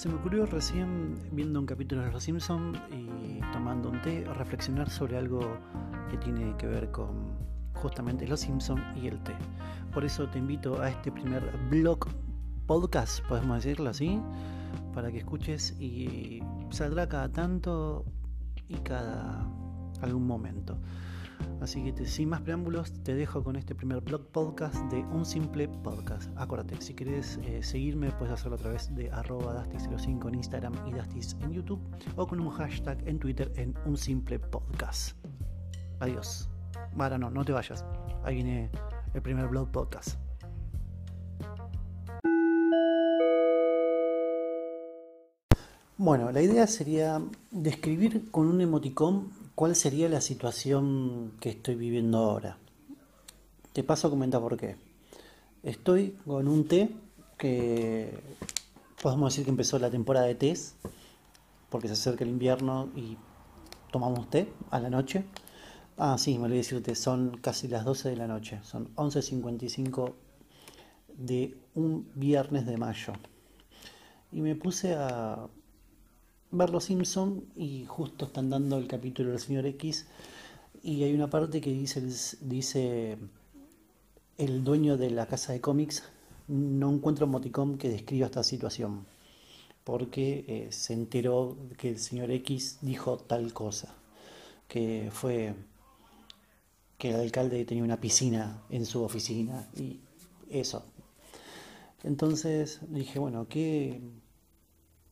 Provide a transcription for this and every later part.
Se me ocurrió recién viendo un capítulo de Los Simpsons y tomando un té reflexionar sobre algo que tiene que ver con justamente Los Simpsons y el té. Por eso te invito a este primer blog podcast, podemos decirlo así, para que escuches y saldrá cada tanto y cada algún momento. Así que sin más preámbulos, te dejo con este primer blog podcast de Un Simple Podcast. Acuérdate, si quieres eh, seguirme, puedes hacerlo a través de arroba Dastis05 en Instagram y Dastis en YouTube o con un hashtag en Twitter en Un Simple Podcast. Adiós. Ahora no, no te vayas. Ahí viene el primer blog podcast. Bueno, la idea sería describir con un emoticón cuál sería la situación que estoy viviendo ahora. Te paso a comentar por qué. Estoy con un té que podemos decir que empezó la temporada de tés, porque se acerca el invierno y tomamos té a la noche. Ah, sí, me olvidé decirte, son casi las 12 de la noche, son 11.55 de un viernes de mayo. Y me puse a ver Simpson y justo están dando el capítulo del señor X y hay una parte que dice, dice el dueño de la casa de cómics no encuentra un moticón que describa esta situación porque eh, se enteró que el señor X dijo tal cosa que fue que el alcalde tenía una piscina en su oficina y eso. Entonces dije bueno qué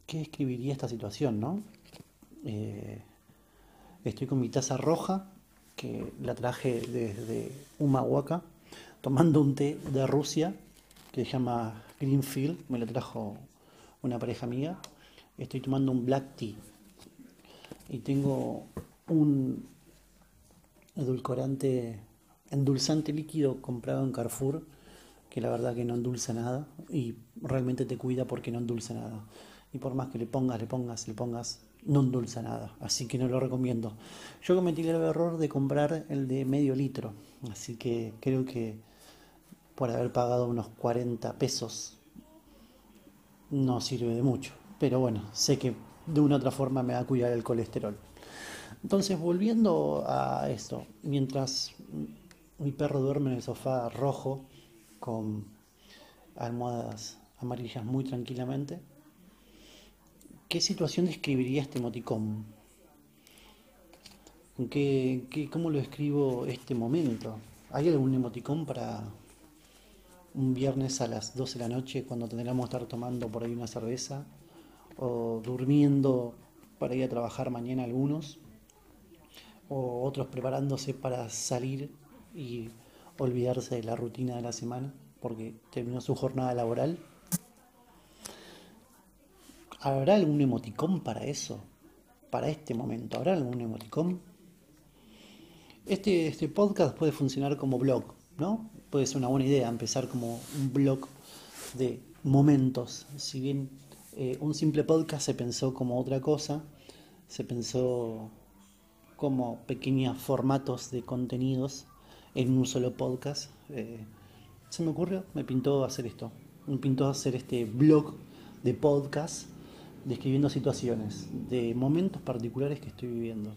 ¿qué escribiría esta situación, no? Eh, estoy con mi taza roja, que la traje desde Humahuaca, tomando un té de Rusia, que se llama Greenfield, me lo trajo una pareja mía. Estoy tomando un black tea y tengo un edulcorante, endulzante líquido comprado en Carrefour, que la verdad que no endulza nada y realmente te cuida porque no endulza nada y por más que le pongas, le pongas, le pongas, no endulza nada, así que no lo recomiendo. Yo cometí el error de comprar el de medio litro, así que creo que por haber pagado unos 40 pesos no sirve de mucho, pero bueno, sé que de una u otra forma me va a cuidar el colesterol. Entonces, volviendo a esto, mientras mi perro duerme en el sofá rojo con almohadas amarillas muy tranquilamente, ¿Qué situación describiría este emoticón? ¿Qué, qué, cómo lo escribo este momento? ¿Hay algún emoticón para un viernes a las 12 de la noche cuando tendríamos que estar tomando por ahí una cerveza? ¿O durmiendo para ir a trabajar mañana algunos? ¿O otros preparándose para salir y olvidarse de la rutina de la semana porque terminó su jornada laboral? ¿Habrá algún emoticón para eso? Para este momento, ¿habrá algún emoticón? Este, este podcast puede funcionar como blog, ¿no? Puede ser una buena idea empezar como un blog de momentos. Si bien eh, un simple podcast se pensó como otra cosa, se pensó como pequeños formatos de contenidos en un solo podcast. Eh, se me ocurrió, me pintó hacer esto. Me pintó hacer este blog de podcast describiendo situaciones, de momentos particulares que estoy viviendo.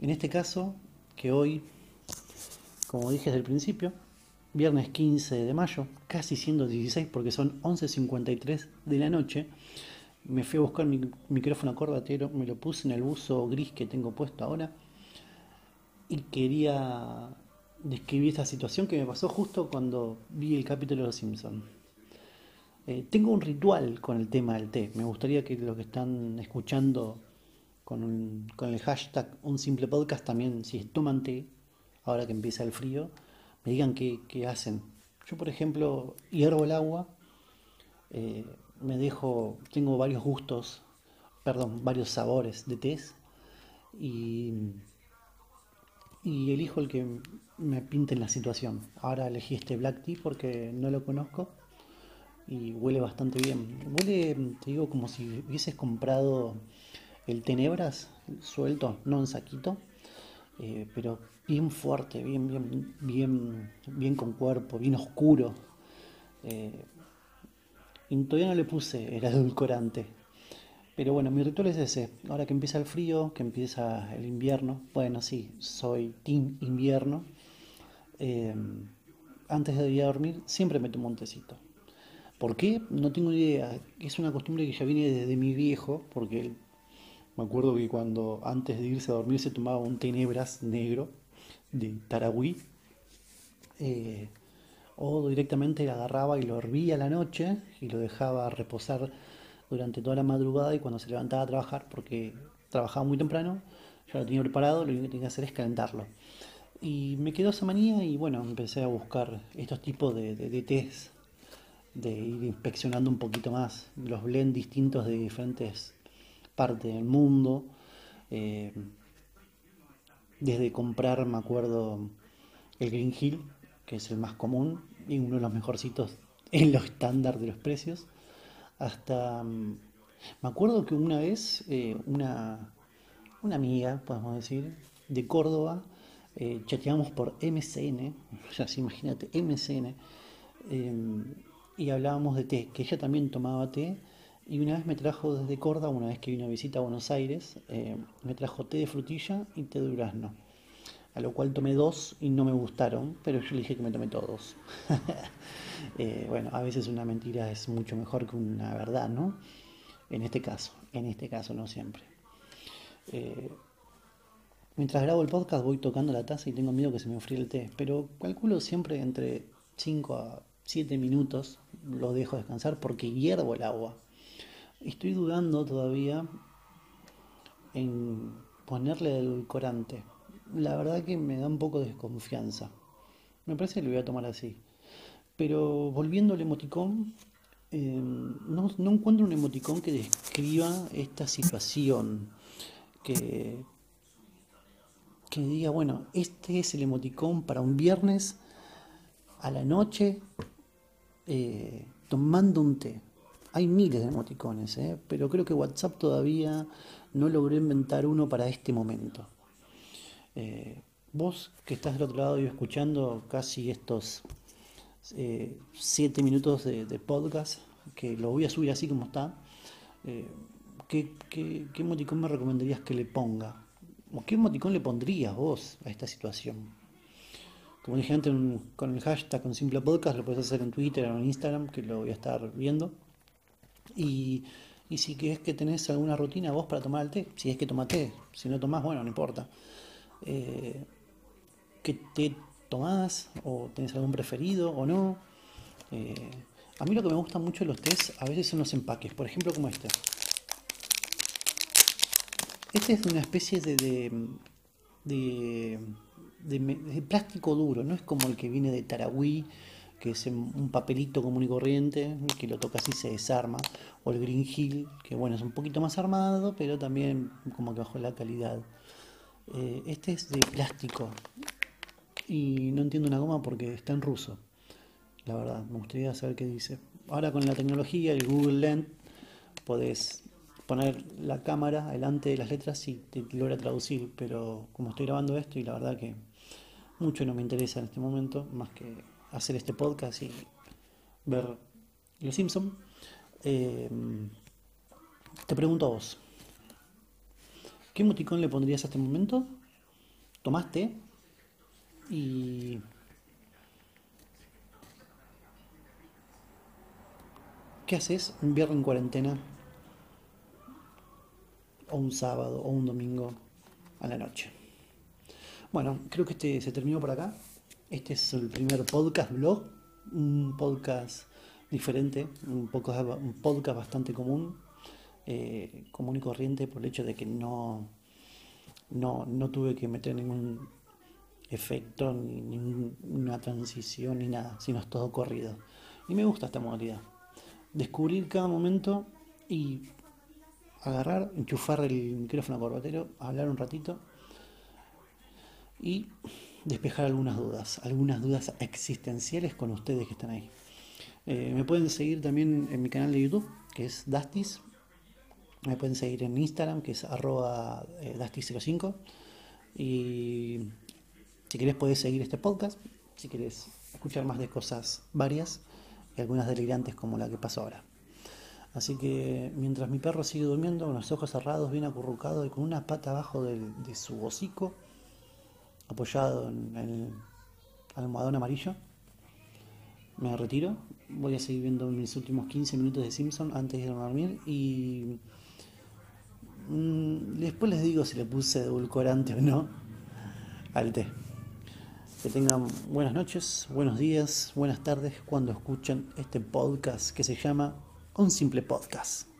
En este caso, que hoy, como dije desde el principio, viernes 15 de mayo, casi siendo 16 porque son 11.53 de la noche, me fui a buscar mi micrófono corbatero, me lo puse en el buzo gris que tengo puesto ahora y quería describir esta situación que me pasó justo cuando vi el capítulo de Los Simpsons. Eh, tengo un ritual con el tema del té. Me gustaría que los que están escuchando con, el hashtag un simple podcast también, si toman té, ahora que empieza el frío, me digan qué, hacen. Yo, por ejemplo, hiervo el agua, eh, me dejo, tengo varios gustos, perdón, varios sabores de té y, y elijo el que me pinte en la situación. Ahora elegí este black tea porque no lo conozco y huele bastante bien. Huele, te digo, como si hubieses comprado el Tenebras suelto, no en saquito, eh, pero bien fuerte, bien, bien, bien, bien con cuerpo, bien oscuro. Eh, Y todavía no le puse el edulcorante. Pero bueno, mi ritual es ese. Ahora que empieza el frío, que empieza el invierno. Bueno, sí, soy team invierno. Eh, antes de ir a dormir, siempre me tomo un tecito. ¿Por qué? No tengo idea. Es una costumbre que ya viene desde mi viejo, porque me acuerdo que cuando antes de irse a dormir se tomaba un tenebras negro de Tarahui. Eh, o directamente lo agarraba y lo hervía a la noche y lo dejaba reposar durante toda la madrugada y cuando se levantaba a trabajar, porque trabajaba muy temprano, ya lo tenía preparado, lo único que tenía que hacer es calentarlo. Y me quedó esa manía y bueno, empecé a buscar estos tipos de, de, tés, de ir inspeccionando un poquito más los blends distintos de diferentes partes del mundo. Eh, desde comprar, me acuerdo, el Green Hill, que es el más común y uno de los mejorcitos en los estándares de los precios, hasta... Mm, me acuerdo que una vez eh, una, una amiga, podemos decir, de Córdoba, eh, chateamos por MCN, ya se imagínate, MCN, y hablábamos de té, que ella también tomaba té, y una vez me trajo desde Córdoba, una vez que vino a visita a Buenos Aires, eh, me trajo té de frutilla y té de durazno, a lo cual tomé dos y no me gustaron, pero yo le dije que me tomé todos. Eh, bueno, a veces una mentira es mucho mejor que una verdad, ¿no? En este caso, en este caso no siempre. Mientras grabo el podcast voy tocando la taza y tengo miedo que se me enfríe el té, pero calculo siempre entre 5 a 7 minutos lo dejo descansar porque hiervo el agua. Estoy dudando todavía en ponerle el corante. La verdad que me da un poco de desconfianza. Me parece que lo voy a tomar así. Pero volviendo al emoticón, eh, no, no encuentro un emoticón que describa esta situación que, que diga, bueno, este es el emoticón para un viernes a la noche eh, tomando un té. Hay miles de emoticones, eh, pero creo que WhatsApp todavía no logró inventar uno para este momento. Eh, vos que estás del otro lado y escuchando casi estos siete minutos de, podcast, que lo voy a subir así como está, ¿qué, qué, qué emoticón me recomendarías que le ponga? ¿Qué emoticón le pondrías vos a esta situación? Como dije antes, con el hashtag con simple podcast lo puedes hacer en Twitter o en Instagram, que lo voy a estar viendo. Y, si es que tenés alguna rutina vos para tomar el té, si es que tomás té, si no tomás, bueno, no importa. Eh, ¿Qué té tomás? ¿O tenés algún preferido o no? Eh, a mí lo que me gusta mucho los tés a veces son los empaques, por ejemplo como este. Este es una especie de, de, plástico duro, no es como el que viene de Tarahui, que es un papelito común y corriente, que lo tocas y se desarma, o el Green Hill, que bueno, es un poquito más armado, pero también como que bajó la calidad. Eh, este es de plástico y no entiendo una goma porque está en ruso, la verdad, me gustaría saber qué dice. Ahora con la tecnología, el Google Lens, podés poner la cámara delante de las letras y te logra traducir, pero como estoy grabando esto y la verdad que mucho no me interesa en este momento, más que hacer este podcast y ver Los Simpsons, eh, te pregunto a vos, ¿qué emoticón le pondrías a este momento? ¿Tomaste? Y... ¿Qué haces un viernes en cuarentena o un sábado o un domingo a la noche. Bueno, creo que este se terminó por acá. Este es el primer podcast blog, un podcast diferente, un podcast, un podcast bastante común, eh, común y corriente por el hecho de que no, no, no tuve que meter ningún efecto, ni ninguna transición, ni nada, sino es todo corrido. Y me gusta esta modalidad. Descubrir cada momento y agarrar, enchufar el micrófono corbatero, hablar un ratito y despejar algunas dudas, algunas dudas existenciales con ustedes que están ahí. Eh, me pueden seguir también en mi canal de YouTube, que es Dastis. Me pueden seguir en Instagram, que es arroba eh, Dastis05. Y si querés podés seguir este podcast, si querés escuchar más de cosas varias y algunas delirantes como la que pasó ahora. Así que mientras mi perro sigue durmiendo con los ojos cerrados, bien acurrucado y con una pata abajo de, su hocico, apoyado en el almohadón amarillo, me retiro. Voy a seguir viendo mis últimos 15 minutos de Simpson antes de dormir y mm, después les digo si le puse edulcorante o no al té. Que tengan buenas noches, buenos días, buenas tardes cuando escuchen este podcast que se llama Un simple podcast.